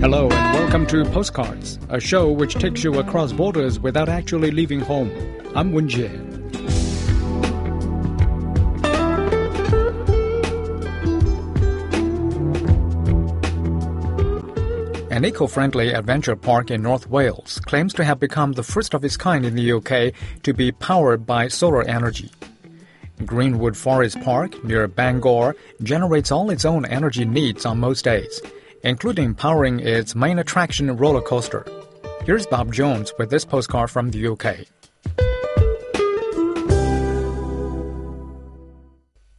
Hello and welcome to Postcards, a show which takes you across borders without actually leaving home. I'm Wen Jie. An eco-friendly adventure park in North Wales claims to have become the first of its kind in the UK to be powered by solar energy. Greenwood Forest Park near Bangor generates all its own energy needs on most days, including powering its main attraction roller coaster. Here's Bob Jones with this postcard from the UK.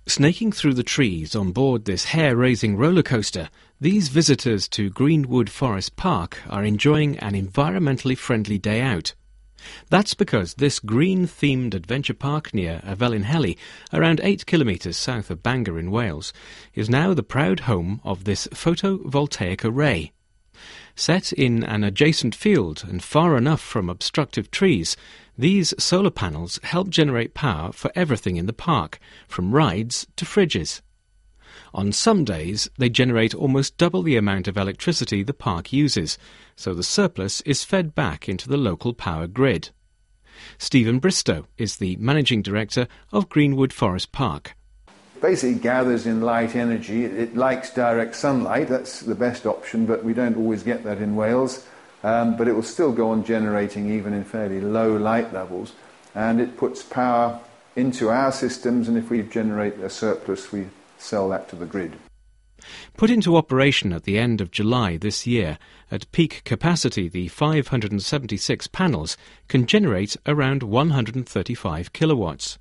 Snaking through the trees on board this hair raising roller coaster, these visitors to Greenwood Forest Park are enjoying an environmentally friendly day out. That's because this green themed adventure park near Y Felinheli, around 8 kilometres south of Bangor in Wales, is now the proud home of this photovoltaic array. Set in an adjacent field and far enough from obstructive trees, these solar panels help generate power for everything in the park, from rides to fridges. On some days, they generate almost double the amount of electricity the park uses, so the surplus is fed back into the local power grid. Stephen Bristow is the managing director of Greenwood Forest Park. Basically, gathers in light energy. It likes direct sunlight. That's the best option, but we don't always get that in Wales. Um, but it will still go on generating even in fairly low light levels. And it puts power into our systems, and if we generate a surplus, we sell that to the grid. Put into operation at the end of July this year, at peak capacity, the 576 panels can generate around 135 kilowatts.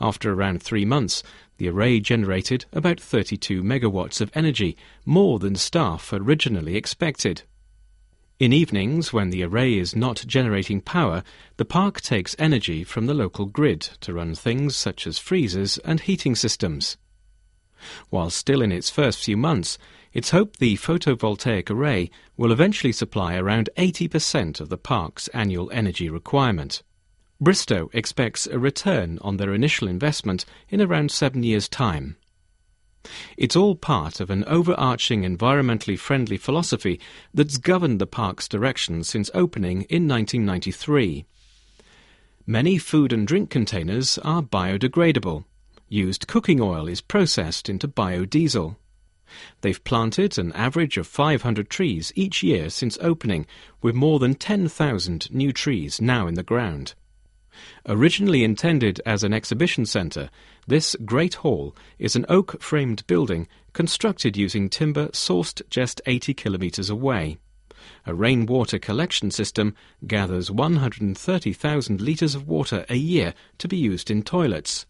After around three months, the array generated about 32 megawatts of energy, more than staff originally expected. In evenings, when the array is not generating power, the park takes energy from the local grid to run things such as freezers and heating systems. While still in its first few months, it's hoped the photovoltaic array will eventually supply around 80% of the park's annual energy requirement. Bristow expects a return on their initial investment in around seven years' time. It's all part of an overarching environmentally friendly philosophy that's governed the park's direction since opening in 1993. Many food and drink containers are biodegradable. Used cooking oil is processed into biodiesel. They've planted an average of 500 trees each year since opening, with more than 10,000 new trees now in the ground. Originally intended as an exhibition centre, this Great Hall is an oak framed building constructed using timber sourced just 80 kilometres away. A rainwater collection system gathers 130,000 litres of water a year to be used in toilets.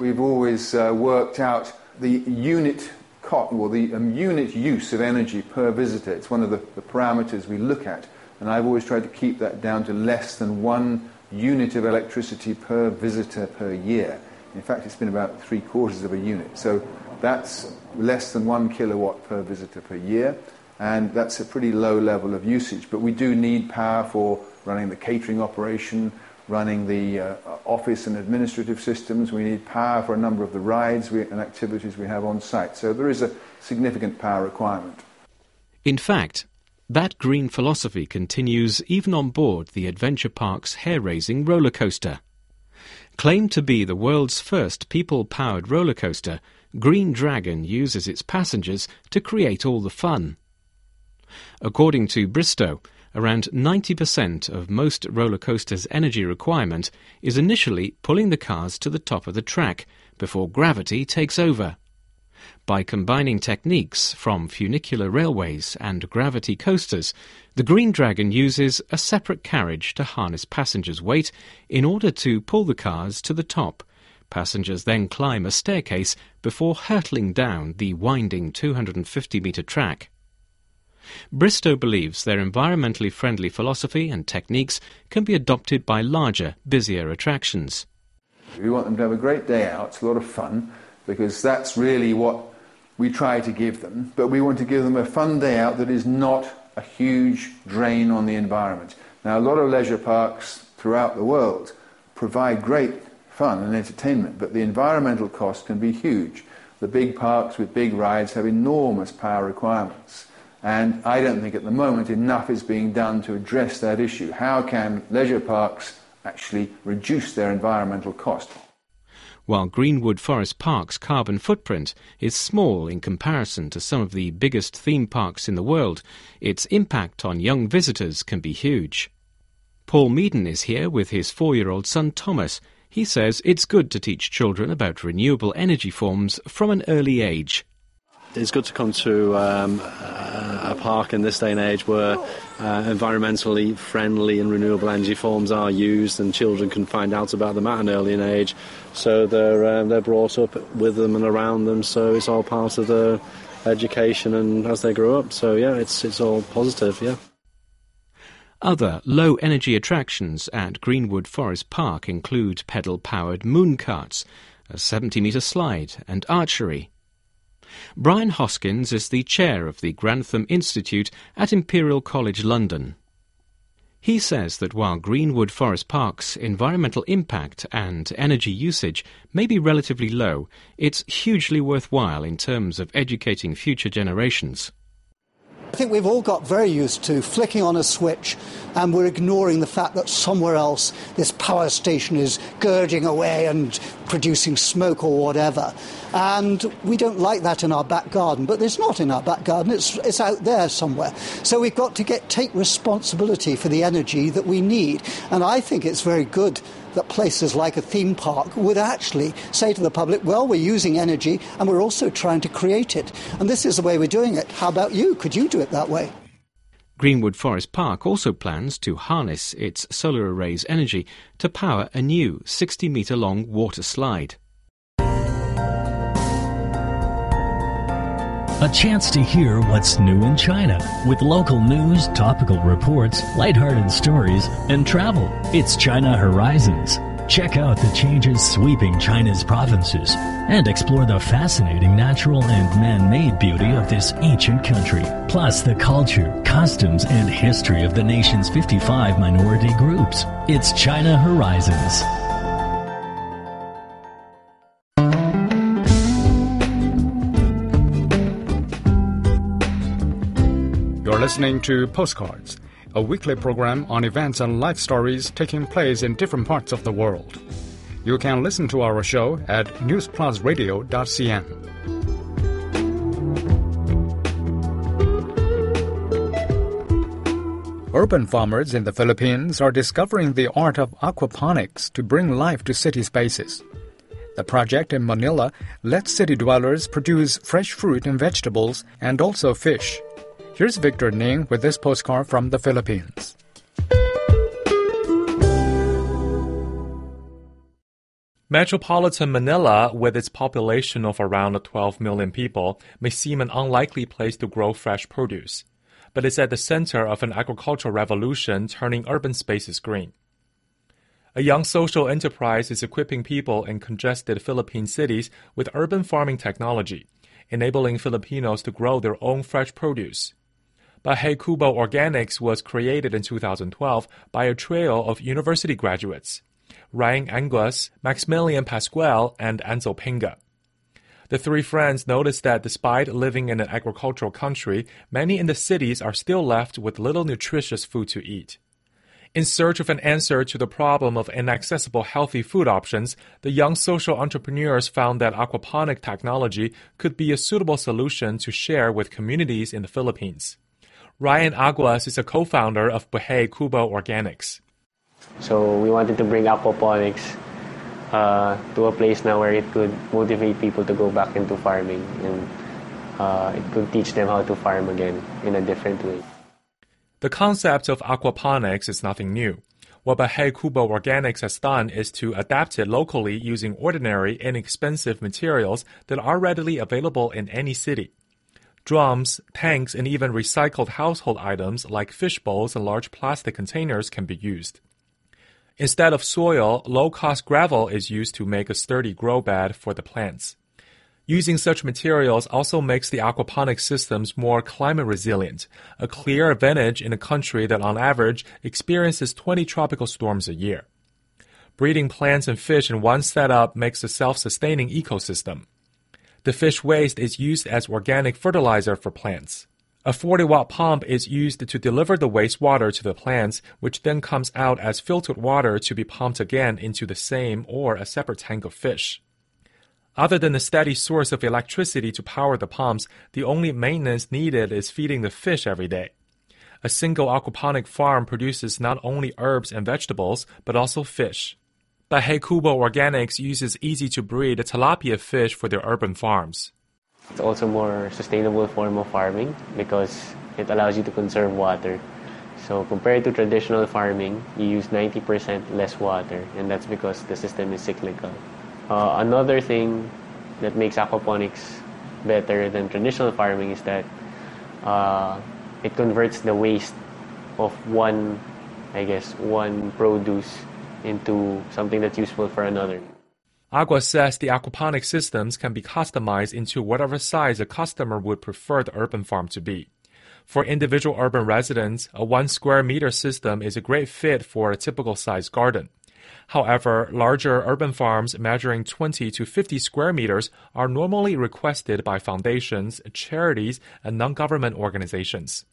We've always uh, worked out the unit cost, or the um, unit use of energy per visitor. It's one of the, the parameters we look at, and I've always tried to keep that down to less than one unit of electricity per visitor per year. In fact, it's been about three quarters of a unit. So that's less than one kilowatt per visitor per year, and that's a pretty low level of usage. But we do need power for running the catering operation, running the uh, office and administrative systems. We need power for a number of the rides we, and activities we have on site. So there is a significant power requirement. In fact, that green philosophy continues even on board the Adventure Park's hair raising roller coaster. Claimed to be the world's first people powered roller coaster, Green Dragon uses its passengers to create all the fun. According to Bristow, around 90% of most roller coasters' energy requirement is initially pulling the cars to the top of the track before gravity takes over. By combining techniques from funicular railways and gravity coasters, the Green Dragon uses a separate carriage to harness passengers' weight in order to pull the cars to the top, Passengers then climb a staircase before hurtling down the winding 250 metre track. Bristow believes their environmentally friendly philosophy and techniques can be adopted by larger, busier attractions. We want them to have a great day out, a lot of fun, because that's really what we try to give them. But we want to give them a fun day out that is not a huge drain on the environment. Now, a lot of leisure parks throughout the world provide great fun and entertainment, but the environmental cost can be huge. The big parks with big rides have enormous power requirements. And I don't think at the moment enough is being done to address that issue. How can leisure parks actually reduce their environmental cost? While Greenwood Forest Park's carbon footprint is small in comparison to some of the biggest theme parks in the world, its impact on young visitors can be huge. Paul Meaden is here with his four year old son Thomas. He says it's good to teach children about renewable energy forms from an early age it's good to come to um, a park in this day and age where uh, environmentally friendly and renewable energy forms are used, and children can find out about them at an early age. So they're um, they're brought up with them and around them. So it's all part of their education and as they grow up. So yeah, it's it's all positive. Yeah. Other low energy attractions at Greenwood Forest Park include pedal powered moon carts, a 70 metre slide, and archery. Brian Hoskins is the chair of the Grantham Institute at Imperial College London. He says that while Greenwood Forest Park's environmental impact and energy usage may be relatively low, it's hugely worthwhile in terms of educating future generations. I think we've all got very used to flicking on a switch and we're ignoring the fact that somewhere else this power station is gurging away and producing smoke or whatever. And we don't like that in our back garden, but it's not in our back garden, it's, it's out there somewhere. So we've got to get, take responsibility for the energy that we need. And I think it's very good that places like a theme park would actually say to the public, well, we're using energy and we're also trying to create it. And this is the way we're doing it. How about you? Could you do it that way? Greenwood Forest Park also plans to harness its solar array's energy to power a new 60 metre long water slide. A chance to hear what's new in China with local news, topical reports, lighthearted stories, and travel. It's China Horizons. Check out the changes sweeping China's provinces and explore the fascinating natural and man-made beauty of this ancient country, plus the culture, customs, and history of the nation's 55 minority groups. It's China Horizons. Listening to Postcards, a weekly program on events and life stories taking place in different parts of the world. You can listen to our show at newsplusradio.cn. Urban farmers in the Philippines are discovering the art of aquaponics to bring life to city spaces. The project in Manila lets city dwellers produce fresh fruit and vegetables and also fish. Here's Victor Ning with this postcard from the Philippines. Metropolitan Manila, with its population of around 12 million people, may seem an unlikely place to grow fresh produce, but it's at the center of an agricultural revolution turning urban spaces green. A young social enterprise is equipping people in congested Philippine cities with urban farming technology, enabling Filipinos to grow their own fresh produce. Bahay Kubo Organics was created in 2012 by a trio of university graduates, Ryan Aguas, Maximilian Pascual, and Ansel Pinga. The three friends noticed that despite living in an agricultural country, many in the cities are still left with little nutritious food to eat. In search of an answer to the problem of inaccessible healthy food options, the young social entrepreneurs found that aquaponic technology could be a suitable solution to share with communities in the Philippines. Ryan Aguas is a co-founder of Bahay Kubo Organics. So we wanted to bring aquaponics uh, to a place now where it could motivate people to go back into farming and uh, it could teach them how to farm again in a different way. The concept of aquaponics is nothing new. What Bahay Kubo Organics has done is to adapt it locally using ordinary, inexpensive materials that are readily available in any city. Drums, tanks, and even recycled household items like fish bowls and large plastic containers can be used. Instead of soil, low cost gravel is used to make a sturdy grow bed for the plants. Using such materials also makes the aquaponics systems more climate resilient, a clear advantage in a country that on average experiences 20 tropical storms a year. Breeding plants and fish in one setup makes a self-sustaining ecosystem. The fish waste is used as organic fertilizer for plants. A 40 watt pump is used to deliver the wastewater to the plants, which then comes out as filtered water to be pumped again into the same or a separate tank of fish. Other than a steady source of electricity to power the pumps, the only maintenance needed is feeding the fish every day. A single aquaponic farm produces not only herbs and vegetables, but also fish. Bahay Kubo Organics uses easy to breed tilapia fish for their urban farms. It's also more sustainable form of farming because it allows you to conserve water. So compared to traditional farming, you use 90% less water, and that's because the system is cyclical. Uh, another thing that makes aquaponics better than traditional farming is that uh, it converts the waste of one, I guess, one produce into something that's useful for another. Aguas says the aquaponic systems can be customized into whatever size a customer would prefer the urban farm to be. For individual urban residents, a one square meter system is a great fit for a typical size garden. However, larger urban farms measuring 20 to 50 square meters are normally requested by foundations, charities, and non government organizations.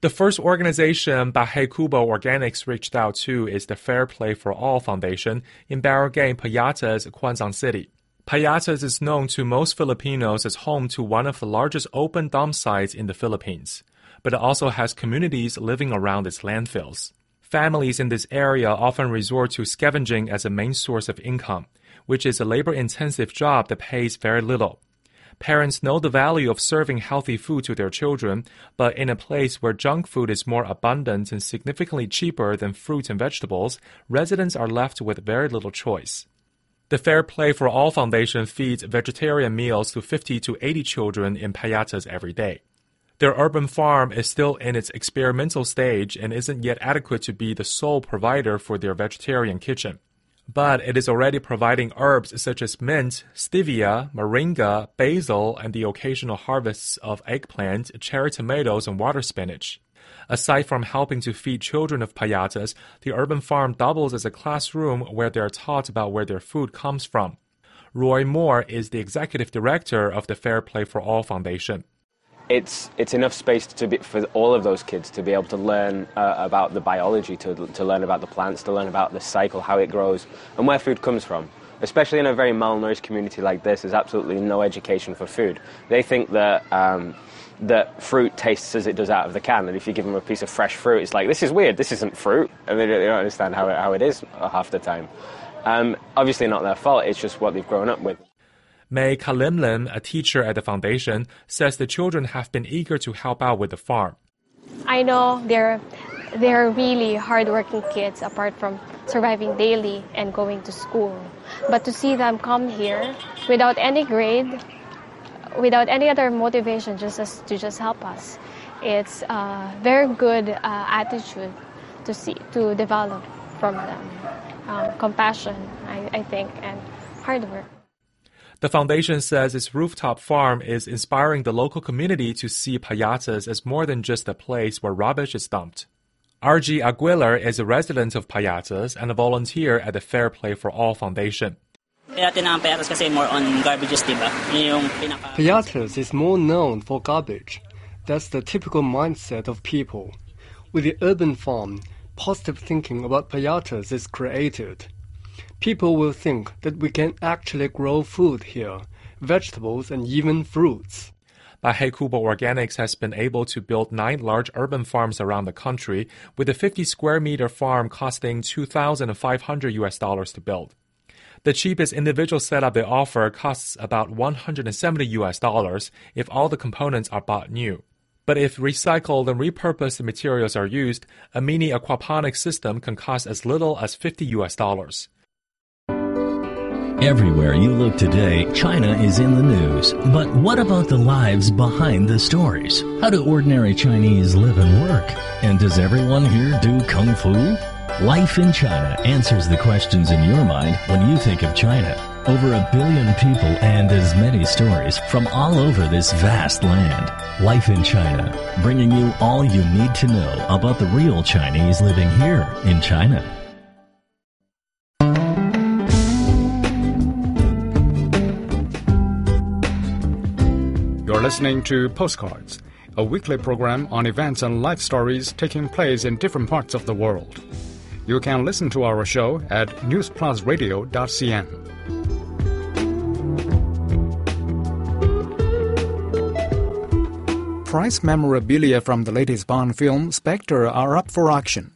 The first organization Bahay Kubo Organics reached out to is the Fair Play for All Foundation in Barangay Payatas, Quezon City. Payatas is known to most Filipinos as home to one of the largest open dump sites in the Philippines, but it also has communities living around its landfills. Families in this area often resort to scavenging as a main source of income, which is a labor intensive job that pays very little. Parents know the value of serving healthy food to their children, but in a place where junk food is more abundant and significantly cheaper than fruit and vegetables, residents are left with very little choice. The Fair Play for All Foundation feeds vegetarian meals to 50 to 80 children in Payatas every day. Their urban farm is still in its experimental stage and isn't yet adequate to be the sole provider for their vegetarian kitchen but it is already providing herbs such as mint, stevia, moringa, basil, and the occasional harvests of eggplant, cherry tomatoes, and water spinach. Aside from helping to feed children of payatas, the urban farm doubles as a classroom where they are taught about where their food comes from. Roy Moore is the executive director of the Fair Play for All Foundation it's it's enough space to be, for all of those kids to be able to learn uh, about the biology, to to learn about the plants, to learn about the cycle, how it grows, and where food comes from. Especially in a very malnourished community like this, there's absolutely no education for food. They think that. Um, that fruit tastes as it does out of the can, and if you give them a piece of fresh fruit, it's like this is weird. This isn't fruit, and they don't, understand how it, how it is half the time. Um, obviously, not their fault. It's just what they've grown up with. May Kalimlim, a teacher at the foundation, says the children have been eager to help out with the farm. I know they're they're really hardworking kids apart from surviving daily and going to school. But to see them come here without any grade, without any other motivation, just as, to just help us, it's a very good uh, attitude to see to develop from them. Um, compassion, I, I think, and hard work. The foundation says its rooftop farm is inspiring the local community to see Payatas as more than just a place where rubbish is dumped. RG Aguilar is a resident of Payatas and a volunteer at the Fair Play for All Foundation. Payatas is more known for garbage. That's the typical mindset of people. With the urban farm, positive thinking about Payatas is created people will think that we can actually grow food here, vegetables and even fruits. Bahay Kubo Organics has been able to build nine large urban farms around the country, with a 50 square meter farm costing 2,500 US dollars to build. The cheapest individual setup they offer costs about 170 US dollars if all the components are bought new. But if recycled and repurposed materials are used, a mini aquaponics system can cost as little as 50 US dollars. Everywhere you look today, China is in the news. But what about the lives behind the stories? How do ordinary Chinese live and work? And does everyone here do kung fu? Life in China answers the questions in your mind when you think of China. Over a billion people and as many stories from all over this vast land. Life in China, bringing you all you need to know about the real Chinese living here in China. Listening to Postcards, a weekly program on events and life stories taking place in different parts of the world. You can listen to our show at newsplusradio.cn. Price memorabilia from the latest Bond film Spectre are up for auction.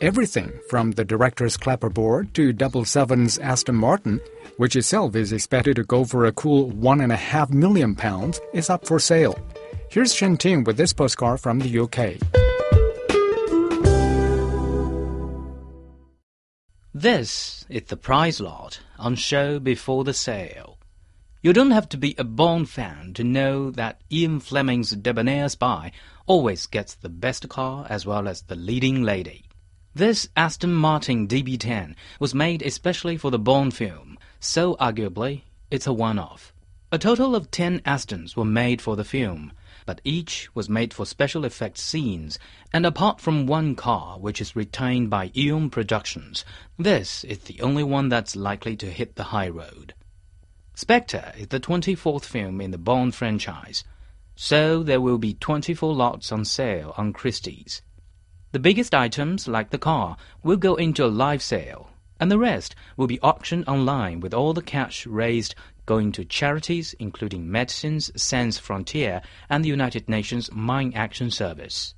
Everything from the director's clapperboard to Double Seven's Aston Martin, which itself is expected to go for a cool one and a half million pounds, is up for sale. Here's Shen Ting with this postcard from the UK. This is the prize lot on show before the sale. You don't have to be a Bond fan to know that Ian Fleming's debonair spy always gets the best car as well as the leading lady. This Aston Martin DB10 was made especially for the Bond film, so arguably it's a one-off. A total of 10 Astons were made for the film, but each was made for special effects scenes, and apart from one car which is retained by Eon Productions, this is the only one that's likely to hit the high road. Spectre is the 24th film in the Bond franchise, so there will be 24 lots on sale on Christie's. The biggest items, like the car, will go into a live sale, and the rest will be auctioned online with all the cash raised going to charities including Médecins Sans Frontières and the United Nations Mine Action Service.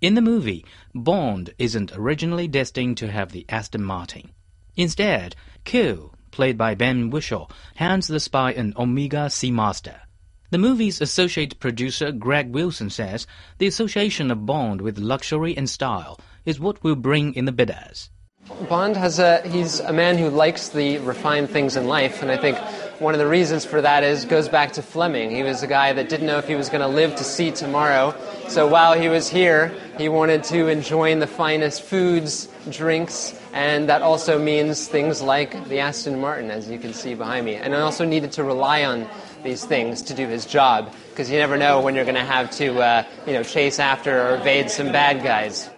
In the movie, Bond isn't originally destined to have the Aston Martin. Instead, Q, played by Ben Whishaw, hands the spy an Omega Seamaster. The movie's associate producer Gregg Wilson says the association of Bond with luxury and style is what will bring in the bidders. Bond has a he's a man who likes the refined things in life, and I think one of the reasons for that is goes back to Fleming. He was a guy that didn't know if he was going to live to see tomorrow. So while he was here, he wanted to enjoy the finest foods, drinks, and that also means things like the Aston Martin, as you can see behind me. And I also needed to rely on these things to do his job because you never know when you're going to have to, uh, you know, chase after or evade some bad guys.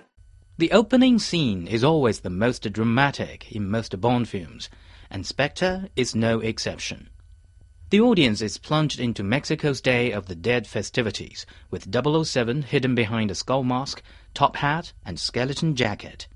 The opening scene is always the most dramatic in most Bond films, and Spectre is no exception. The audience is plunged into Mexico's Day of the Dead festivities, with 007 hidden behind a skull mask, top hat, and skeleton jacket.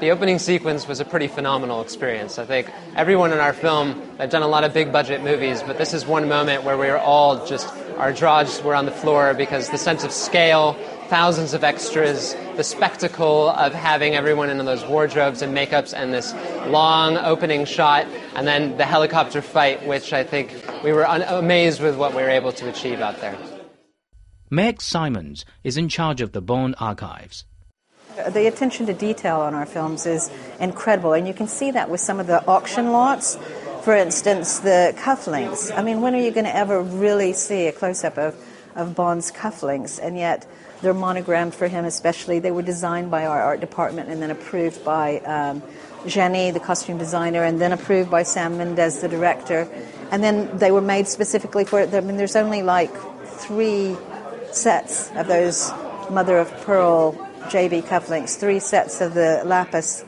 The opening sequence was a pretty phenomenal experience. I think everyone in our film, I've done a lot of big budget movies, but this is one moment where we were all just, our jaws were on the floor because the sense of scale, thousands of extras, the spectacle of having everyone in those wardrobes and makeups, and this long opening shot, and then the helicopter fight, which I think we were un- amazed with what we were able to achieve out there. Meg Simmonds is in charge of the Bond archives. The attention to detail on our films is incredible, and you can see that with some of the auction lots. For instance, the cufflinks. I mean, when are you going to ever really see a close up of, of Bond's cufflinks? And yet, they're monogrammed for him, especially. They were designed by our art department and then approved by um, Jenny, the costume designer, and then approved by Sam Mendes, the director. And then they were made specifically for it. I mean, there's only like three sets of those mother of pearl JB cufflinks, three sets of the lapis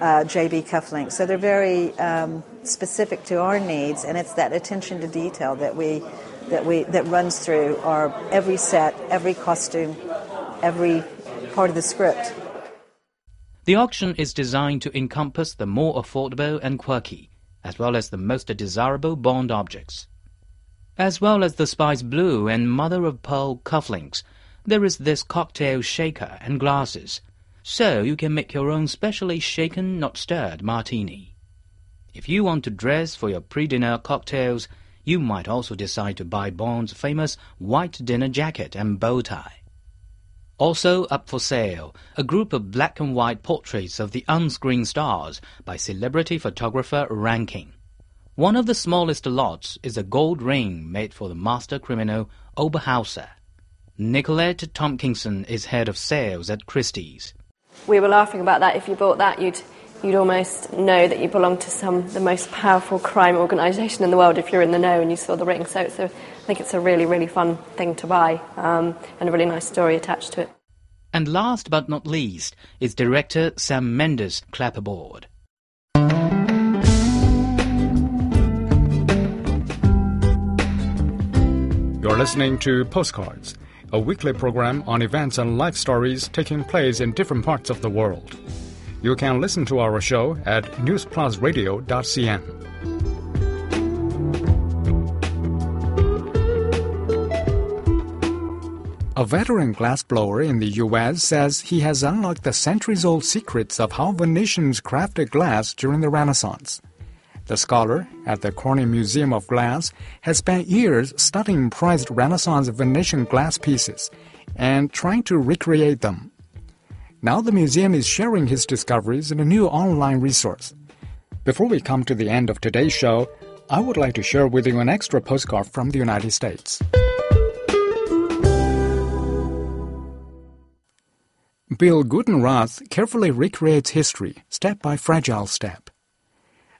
uh, JB cufflinks. So they're very um, specific to our needs, and it's that attention to detail that we that we that runs through our every set, every costume, every part of the script. The auction is designed to encompass the more affordable and quirky, as well as the most desirable Bond objects. As well as the Spice Blue and Mother of Pearl cufflinks, there is this cocktail shaker and glasses, so you can make your own specially shaken, not stirred martini. If you want to dress for your pre-dinner cocktails, you might also decide to buy Bond's famous white dinner jacket and bow tie. Also up for sale, a group of black and white portraits of the on-screen stars by celebrity photographer Rankin. One of the smallest lots is a gold ring made for the master criminal Oberhauser. Nicolette Tomkinson is head of sales at Christie's. We were laughing about that. If you bought that, you'd you'd almost know that you belong to some the most powerful crime organisation in the world if you're in the know and you saw the ring. So it's a, I think it's a really really fun thing to buy um, and a really nice story attached to it. And last but not least is director Sam Mendes clapperboard. You're listening to Postcards, a weekly program on events and life stories taking place in different parts of the world. You can listen to our show at newsplusradio.cn. A veteran glassblower in the U.S. says he has unlocked the centuries old secrets of how Venetians crafted glass during the Renaissance. The scholar at the Corning Museum of Glass has spent years studying prized Renaissance Venetian glass pieces and trying to recreate them. Now the museum is sharing his discoveries in a new online resource. Before we come to the end of today's show, I would like to share with you an extra postcard from the United States. Bill Gudenrath carefully recreates history, step by fragile step.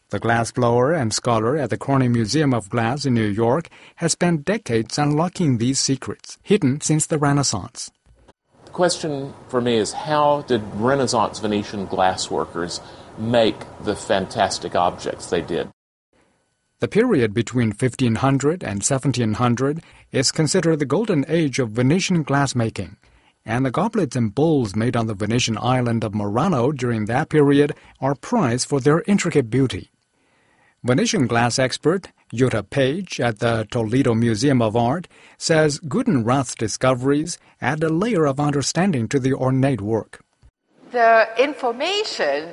The glassblower and scholar at the Corning Museum of Glass in New York has spent decades unlocking these secrets, hidden since the Renaissance. The question for me is how did Renaissance Venetian glassworkers make the fantastic objects they did? The period between 1500 and 1700 is considered the golden age of Venetian glassmaking, and the goblets and bowls made on the Venetian island of Murano during that period are prized for their intricate beauty. Venetian glass expert Jutta Page at the Toledo Museum of Art says Gudenrath's discoveries add a layer of understanding to the ornate work. The information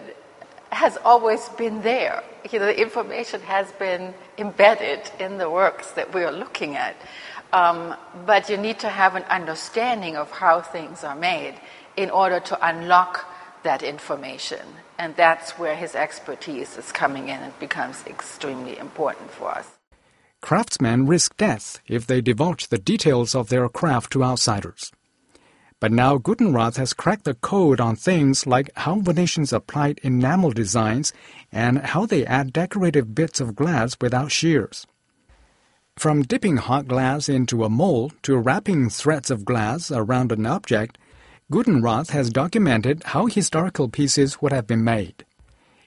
has always been there. You know, the information has been embedded in the works that we are looking at. Um, but you need to have an understanding of how things are made in order to unlock that information. And that's where his expertise is coming in and becomes extremely important for us. Craftsmen risk death if they divulge the details of their craft to outsiders. But now Gudenrath has cracked the code on things like how Venetians applied enamel designs and how they add decorative bits of glass without shears. From dipping hot glass into a mold to wrapping threads of glass around an object, Gudenrath has documented how historical pieces would have been made.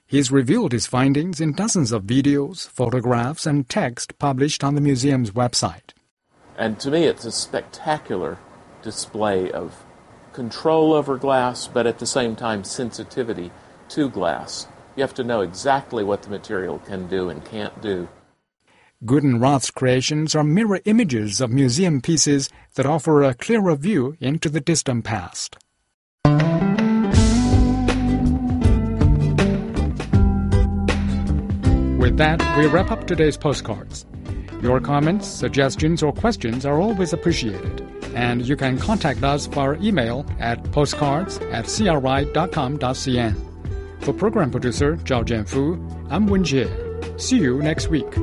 He's revealed his findings in dozens of videos, photographs, and text published on the museum's website. And to me, it's a spectacular display of control over glass, but at the same time, sensitivity to glass. You have to know exactly what the material can do and can't do. Gudenrath's creations are mirror images of museum pieces that offer a clearer view into the distant past. With that, we wrap up today's postcards. Your comments, suggestions, or questions are always appreciated, and you can contact us via email at postcards at cri.com.cn. For program producer Zhao Jianfu, I'm Wen Jie. See you next week.